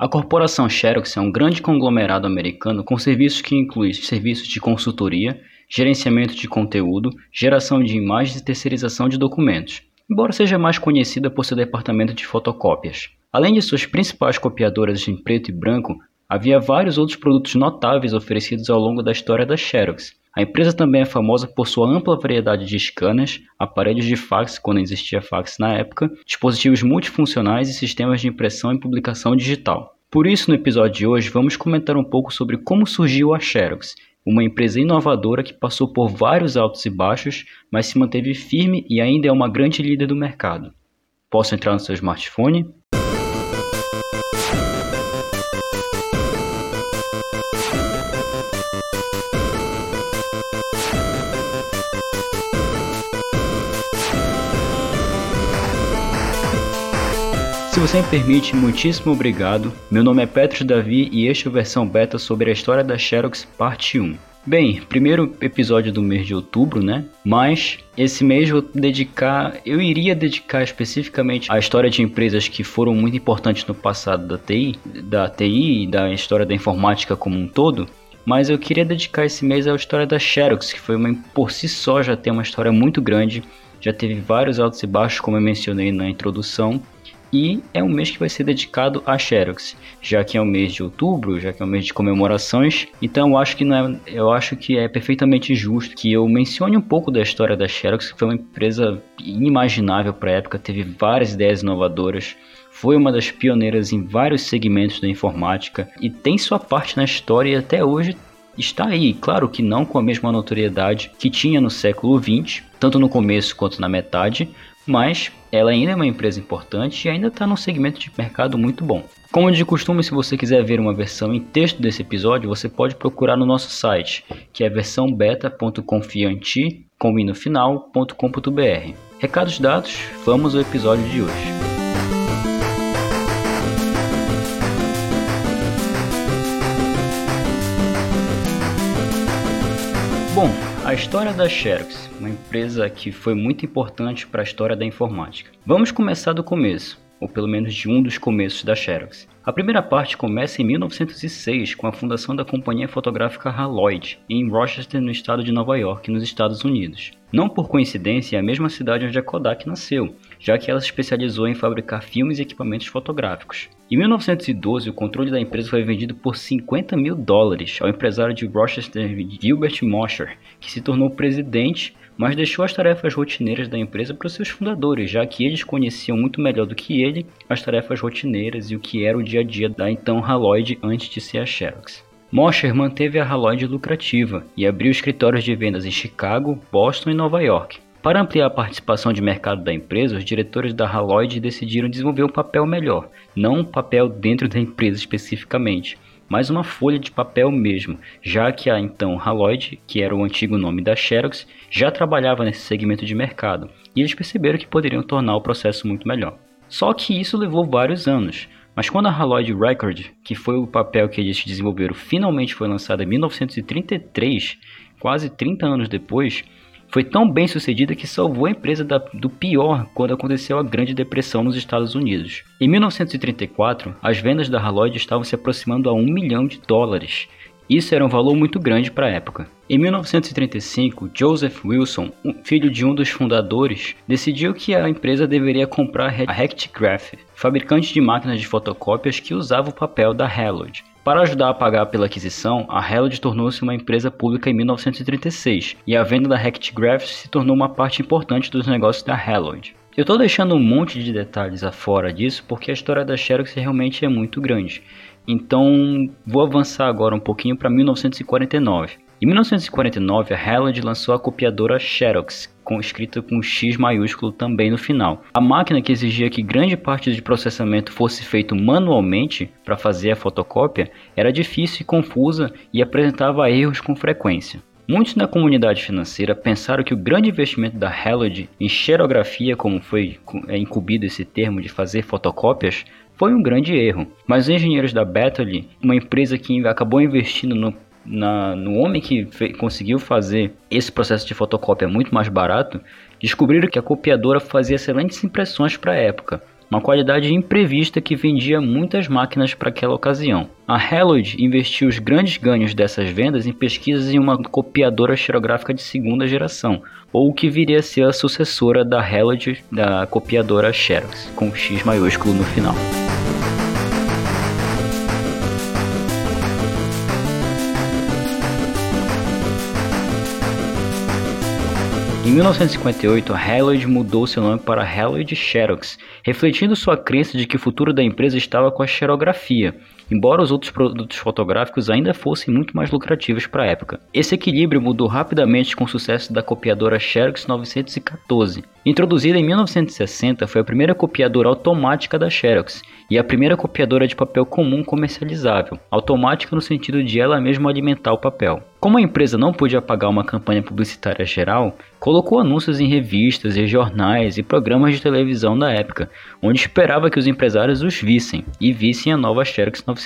A corporação Xerox é um grande conglomerado americano com serviços que incluem serviços de consultoria, gerenciamento de conteúdo, geração de imagens e terceirização de documentos, embora seja mais conhecida por seu departamento de fotocópias. Além de suas principais copiadoras em preto e branco, havia vários outros produtos notáveis oferecidos ao longo da história da Xerox. A empresa também é famosa por sua ampla variedade de scanners, aparelhos de fax quando existia fax na época, dispositivos multifuncionais e sistemas de impressão e publicação digital. Por isso, no episódio de hoje, vamos comentar um pouco sobre como surgiu a Xerox, uma empresa inovadora que passou por vários altos e baixos, mas se manteve firme e ainda é uma grande líder do mercado. Posso entrar no seu smartphone? Se você me permite, muitíssimo obrigado. Meu nome é Petros Davi e este é a versão beta sobre a história da Xerox parte 1. Bem, primeiro episódio do mês de outubro, né? Mas esse mês vou dedicar, eu iria dedicar especificamente à história de empresas que foram muito importantes no passado da TI, da TI e da história da informática como um todo. Mas eu queria dedicar esse mês à história da Xerox, que foi uma por si só já tem uma história muito grande, já teve vários altos e baixos, como eu mencionei na introdução, e é um mês que vai ser dedicado a Xerox, já que é o mês de outubro, já que é o mês de comemorações. Então eu acho que não é, eu acho que é perfeitamente justo que eu mencione um pouco da história da Xerox, que foi uma empresa inimaginável para a época, teve várias ideias inovadoras, foi uma das pioneiras em vários segmentos da informática e tem sua parte na história e até hoje está aí, claro que não com a mesma notoriedade que tinha no século XX, tanto no começo quanto na metade, mas ela ainda é uma empresa importante e ainda está num segmento de mercado muito bom. Como de costume, se você quiser ver uma versão em texto desse episódio, você pode procurar no nosso site, que é versão. Recados dados, vamos ao episódio de hoje. A história da Xerox, uma empresa que foi muito importante para a história da informática. Vamos começar do começo, ou pelo menos de um dos começos da Xerox. A primeira parte começa em 1906 com a fundação da companhia fotográfica Haloid, em Rochester, no estado de Nova York, nos Estados Unidos. Não por coincidência, é a mesma cidade onde a Kodak nasceu, já que ela se especializou em fabricar filmes e equipamentos fotográficos. Em 1912, o controle da empresa foi vendido por 50 mil dólares ao empresário de Rochester Gilbert Mosher, que se tornou presidente, mas deixou as tarefas rotineiras da empresa para os seus fundadores, já que eles conheciam muito melhor do que ele as tarefas rotineiras e o que era o dia a dia da então Haloid antes de ser a Xerox. Mosher manteve a Haloid lucrativa e abriu escritórios de vendas em Chicago, Boston e Nova York. Para ampliar a participação de mercado da empresa, os diretores da Haloid decidiram desenvolver um papel melhor, não um papel dentro da empresa especificamente, mas uma folha de papel mesmo, já que a então Haloid, que era o antigo nome da Xerox, já trabalhava nesse segmento de mercado, e eles perceberam que poderiam tornar o processo muito melhor. Só que isso levou vários anos, mas quando a Haloid Record, que foi o papel que eles desenvolveram, finalmente foi lançada em 1933, quase 30 anos depois, foi tão bem sucedida que salvou a empresa da, do pior quando aconteceu a Grande Depressão nos Estados Unidos. Em 1934, as vendas da Haloid estavam se aproximando a um milhão de dólares. Isso era um valor muito grande para a época. Em 1935, Joseph Wilson, filho de um dos fundadores, decidiu que a empresa deveria comprar a Hectograph, fabricante de máquinas de fotocópias que usava o papel da Haloid. Para ajudar a pagar pela aquisição, a Haloid tornou-se uma empresa pública em 1936 e a venda da Hectograph se tornou uma parte importante dos negócios da Haloid. Eu estou deixando um monte de detalhes afora disso porque a história da Xerox realmente é muito grande. Então vou avançar agora um pouquinho para 1949. Em 1949, a Haloid lançou a copiadora Xerox, com, escrita com X maiúsculo também no final. A máquina que exigia que grande parte do processamento fosse feito manualmente para fazer a fotocópia era difícil e confusa e apresentava erros com frequência. Muitos na comunidade financeira pensaram que o grande investimento da Haloid em xerografia, como foi é, incumbido esse termo de fazer fotocópias, foi um grande erro. Mas os engenheiros da Battle, uma empresa que acabou investindo no na, no homem que conseguiu fazer esse processo de fotocópia muito mais barato, descobriram que a copiadora fazia excelentes impressões para a época. uma qualidade imprevista que vendia muitas máquinas para aquela ocasião. A Haloid investiu os grandes ganhos dessas vendas em pesquisas em uma copiadora xerográfica de segunda geração, ou o que viria a ser a sucessora da Haloid da copiadora Xerox, com X maiúsculo no final. Em 1958, a Haloid mudou seu nome para Haloid Xerox, refletindo sua crença de que o futuro da empresa estava com a xerografia, embora os outros produtos fotográficos ainda fossem muito mais lucrativos para a época. Esse equilíbrio mudou rapidamente com o sucesso da copiadora Xerox 914. Introduzida em 1960, foi a primeira copiadora automática da Xerox e a primeira copiadora de papel comum comercializável, automática no sentido de ela mesma alimentar o papel. Como a empresa não podia pagar uma campanha publicitária geral, colocou anúncios em revistas e jornais e programas de televisão da época, onde esperava que os empresários os vissem e vissem a nova Xerox 914.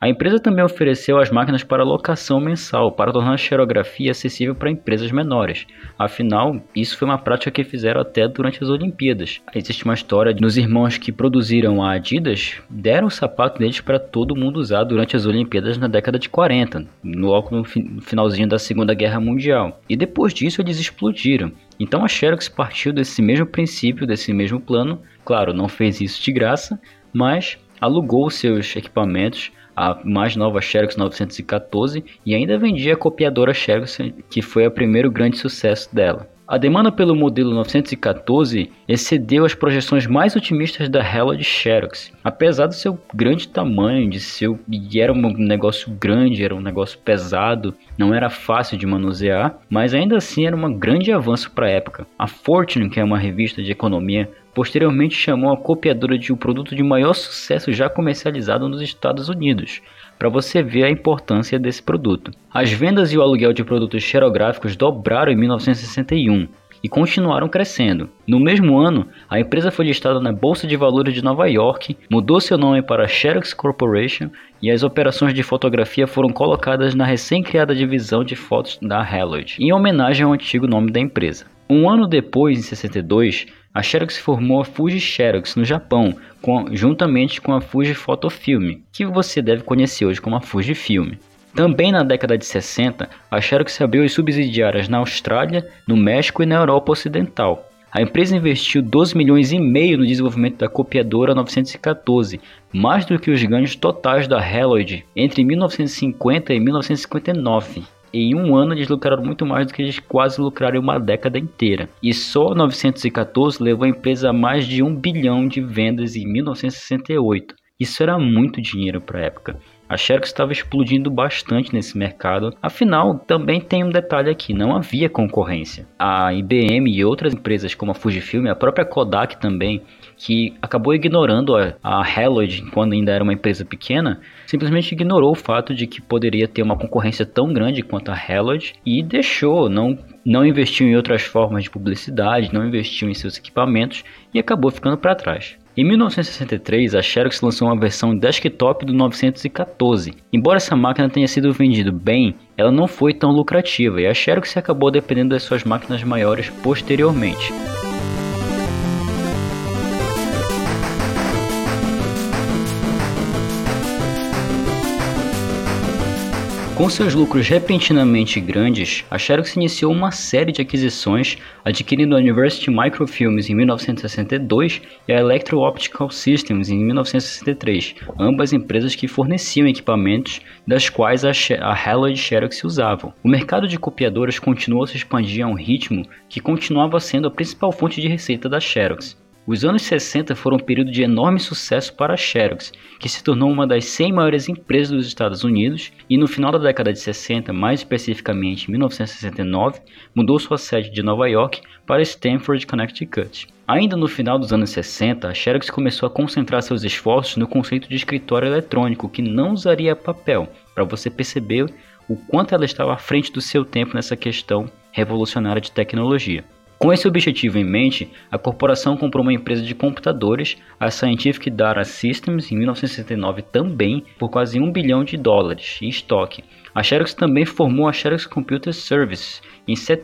A empresa também ofereceu as máquinas para locação mensal para tornar a xerografia acessível para empresas menores. Afinal, isso foi uma prática que fizeram até durante as Olimpíadas. Existe uma história dos irmãos que produziram a Adidas, deram o sapato deles para todo mundo usar durante as Olimpíadas na década de 40, logo no finalzinho da Segunda Guerra Mundial. E depois disso eles explodiram. Então a Xerox partiu desse mesmo princípio, desse mesmo plano. Claro, não fez isso de graça, mas alugou seus equipamentos a mais nova Xerox 914 e ainda vendia a copiadora Xerox, que foi o primeiro grande sucesso dela. A demanda pelo modelo 914 excedeu as projeções mais otimistas da Hella de Xerox. Apesar do seu grande tamanho, de seu e era um negócio grande, era um negócio pesado, não era fácil de manusear, mas ainda assim era um grande avanço para a época. A Fortune, que é uma revista de economia, posteriormente chamou a copiadora de um produto de maior sucesso já comercializado nos Estados Unidos para você ver a importância desse produto. As vendas e o aluguel de produtos xerográficos dobraram em 1961 e continuaram crescendo. No mesmo ano, a empresa foi listada na Bolsa de Valores de Nova York, mudou seu nome para Xerox Corporation e as operações de fotografia foram colocadas na recém-criada divisão de fotos da Haloid, em homenagem ao antigo nome da empresa. Um ano depois, em 62, a Xerox formou a Fuji Xerox no Japão, com, juntamente com a Fuji Photofilm, que você deve conhecer hoje como a Fujifilm. Também na década de 60, a Xerox abriu as subsidiárias na Austrália, no México e na Europa Ocidental. A empresa investiu 12 milhões e meio no desenvolvimento da copiadora 914, mais do que os ganhos totais da Haloid entre 1950 e 1959 em um ano eles lucraram muito mais do que eles quase lucraram uma década inteira. E só 914 levou a empresa a mais de um bilhão de vendas em 1968. Isso era muito dinheiro para a época. A Xerox estava explodindo bastante nesse mercado. Afinal, também tem um detalhe aqui: não havia concorrência. A IBM e outras empresas como a Fujifilm, a própria Kodak também, que acabou ignorando a, a quando ainda era uma empresa pequena, simplesmente ignorou o fato de que poderia ter uma concorrência tão grande quanto a Haloid e deixou, não, não investiu em outras formas de publicidade, não investiu em seus equipamentos e acabou ficando para trás. Em 1963, a Xerox lançou uma versão desktop do 914. Embora essa máquina tenha sido vendida bem, ela não foi tão lucrativa e a Xerox acabou dependendo das suas máquinas maiores posteriormente. Com seus lucros repentinamente grandes, a Xerox iniciou uma série de aquisições, adquirindo a University Microfilms em 1962 e a Electro Optical Systems em 1963, ambas empresas que forneciam equipamentos das quais a, a Haloid Xerox usavam. O mercado de copiadoras continuou a se expandir a um ritmo que continuava sendo a principal fonte de receita da Xerox. Os anos 60 foram um período de enorme sucesso para a Xerox, que se tornou uma das 100 maiores empresas dos Estados Unidos e no final da década de 60, mais especificamente em 1969, mudou sua sede de Nova York para Stanford, Connecticut. Ainda no final dos anos 60, a Xerox começou a concentrar seus esforços no conceito de escritório eletrônico que não usaria papel, para você perceber o quanto ela estava à frente do seu tempo nessa questão revolucionária de tecnologia. Com esse objetivo em mente, a corporação comprou uma empresa de computadores, a Scientific Data Systems, em 1969 também, por quase um bilhão de dólares em estoque. A Xerox também formou a Xerox Computer Services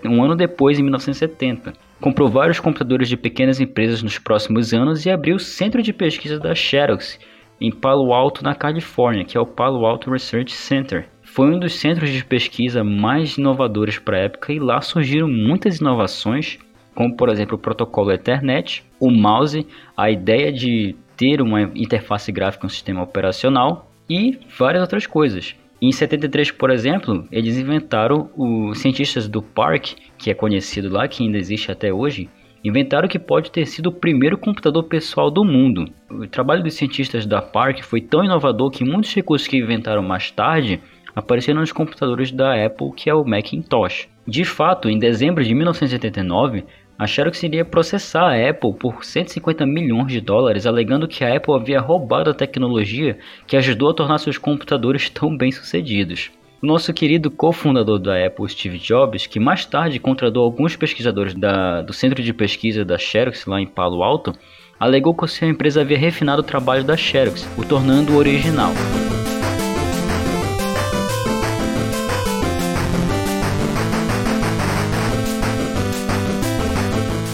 um ano depois, em 1970. Comprou vários computadores de pequenas empresas nos próximos anos e abriu o centro de pesquisa da Xerox em Palo Alto, na Califórnia, que é o Palo Alto Research Center. Foi um dos centros de pesquisa mais inovadores para a época e lá surgiram muitas inovações, como por exemplo o protocolo Ethernet, o mouse, a ideia de ter uma interface gráfica no sistema operacional e várias outras coisas. Em 73, por exemplo, eles inventaram os cientistas do PARC, que é conhecido lá, que ainda existe até hoje, inventaram que pode ter sido o primeiro computador pessoal do mundo. O trabalho dos cientistas da PARC foi tão inovador que muitos recursos que inventaram mais tarde apareceram nos computadores da Apple, que é o Macintosh. De fato, em dezembro de 1989, a Xerox iria processar a Apple por 150 milhões de dólares, alegando que a Apple havia roubado a tecnologia que ajudou a tornar seus computadores tão bem-sucedidos. O nosso querido cofundador da Apple, Steve Jobs, que mais tarde contratou alguns pesquisadores da, do centro de pesquisa da Xerox lá em Palo Alto, alegou que a sua empresa havia refinado o trabalho da Xerox, o tornando original.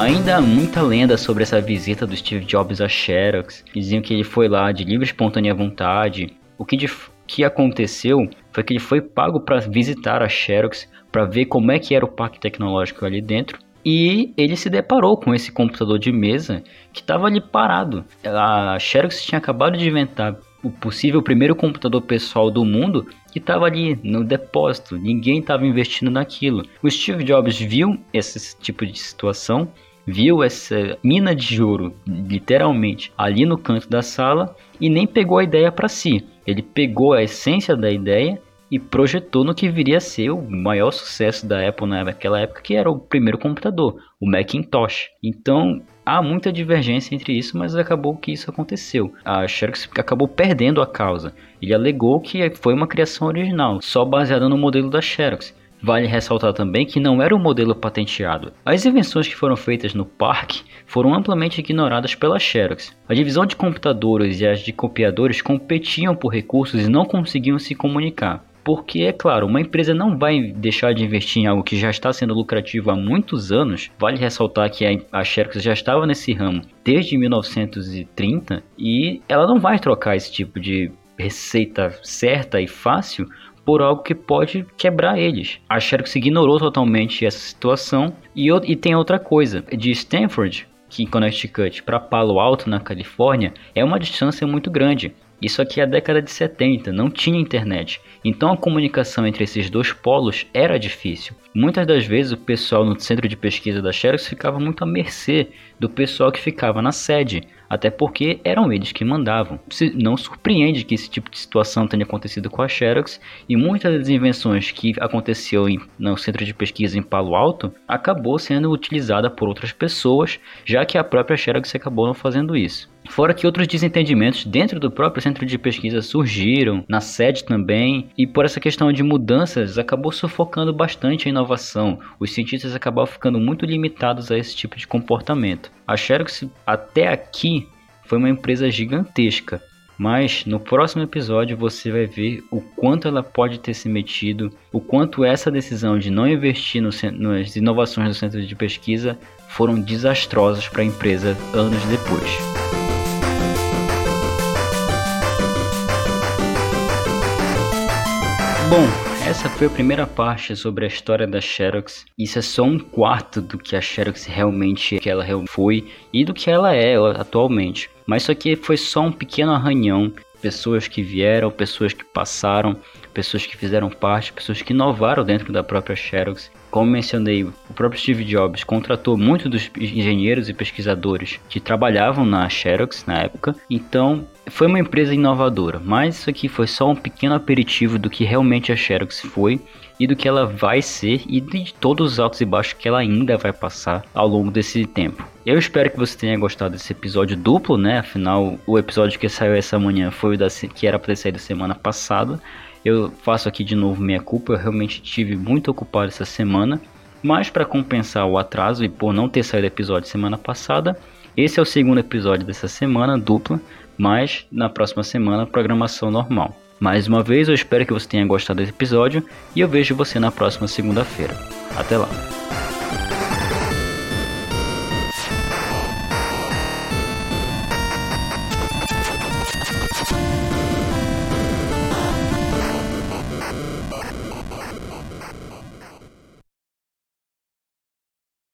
Ainda há muita lenda sobre essa visita do Steve Jobs a Xerox. Diziam que ele foi lá de livre e espontânea vontade. O que, de, que aconteceu foi que ele foi pago para visitar a Xerox, para ver como é que era o parque tecnológico ali dentro. E ele se deparou com esse computador de mesa que estava ali parado. A Xerox tinha acabado de inventar o possível primeiro computador pessoal do mundo que estava ali no depósito, ninguém estava investindo naquilo. O Steve Jobs viu esse tipo de situação viu essa mina de ouro, literalmente, ali no canto da sala e nem pegou a ideia para si. Ele pegou a essência da ideia e projetou no que viria a ser o maior sucesso da Apple naquela época, que era o primeiro computador, o Macintosh. Então, há muita divergência entre isso, mas acabou que isso aconteceu. A Xerox acabou perdendo a causa. Ele alegou que foi uma criação original, só baseada no modelo da Xerox. Vale ressaltar também que não era um modelo patenteado. As invenções que foram feitas no parque foram amplamente ignoradas pela Xerox. A divisão de computadores e as de copiadores competiam por recursos e não conseguiam se comunicar. Porque, é claro, uma empresa não vai deixar de investir em algo que já está sendo lucrativo há muitos anos. Vale ressaltar que a Xerox já estava nesse ramo desde 1930 e ela não vai trocar esse tipo de receita certa e fácil por algo que pode quebrar eles. A Xerox ignorou totalmente essa situação e, e tem outra coisa, de Stanford, que em Connecticut, para Palo Alto, na Califórnia, é uma distância muito grande. Isso aqui é a década de 70, não tinha internet, então a comunicação entre esses dois polos era difícil. Muitas das vezes o pessoal no centro de pesquisa da Xerox ficava muito à mercê do pessoal que ficava na sede, até porque eram eles que mandavam. Não surpreende que esse tipo de situação tenha acontecido com a Xerox e muitas das invenções que aconteceu em, no centro de pesquisa em Palo Alto acabou sendo utilizada por outras pessoas, já que a própria Xerox acabou não fazendo isso. Fora que outros desentendimentos dentro do próprio centro de pesquisa surgiram, na sede também, e por essa questão de mudanças acabou sufocando bastante a inovação. Os cientistas acabaram ficando muito limitados a esse tipo de comportamento. A Xerox até aqui foi uma empresa gigantesca, mas no próximo episódio você vai ver o quanto ela pode ter se metido, o quanto essa decisão de não investir no, nas inovações do centro de pesquisa foram desastrosas para a empresa anos depois. Bom, essa foi a primeira parte sobre a história da Xerox. Isso é só um quarto do que a Xerox realmente que ela foi e do que ela é atualmente. Mas isso aqui foi só um pequeno arranhão. Pessoas que vieram, pessoas que passaram, pessoas que fizeram parte, pessoas que inovaram dentro da própria Xerox. Como mencionei, o próprio Steve Jobs contratou muitos dos engenheiros e pesquisadores que trabalhavam na Xerox na época, então foi uma empresa inovadora, mas isso aqui foi só um pequeno aperitivo do que realmente a Xerox foi e do que ela vai ser e de todos os altos e baixos que ela ainda vai passar ao longo desse tempo. Eu espero que você tenha gostado desse episódio duplo, né? Afinal, o episódio que saiu essa manhã foi o da, que era para ter saído semana passada. Eu faço aqui de novo minha culpa, eu realmente tive muito ocupado essa semana, Mas para compensar o atraso e por não ter saído episódio semana passada, esse é o segundo episódio dessa semana, dupla, mas na próxima semana programação normal. Mais uma vez, eu espero que você tenha gostado desse episódio e eu vejo você na próxima segunda-feira. Até lá!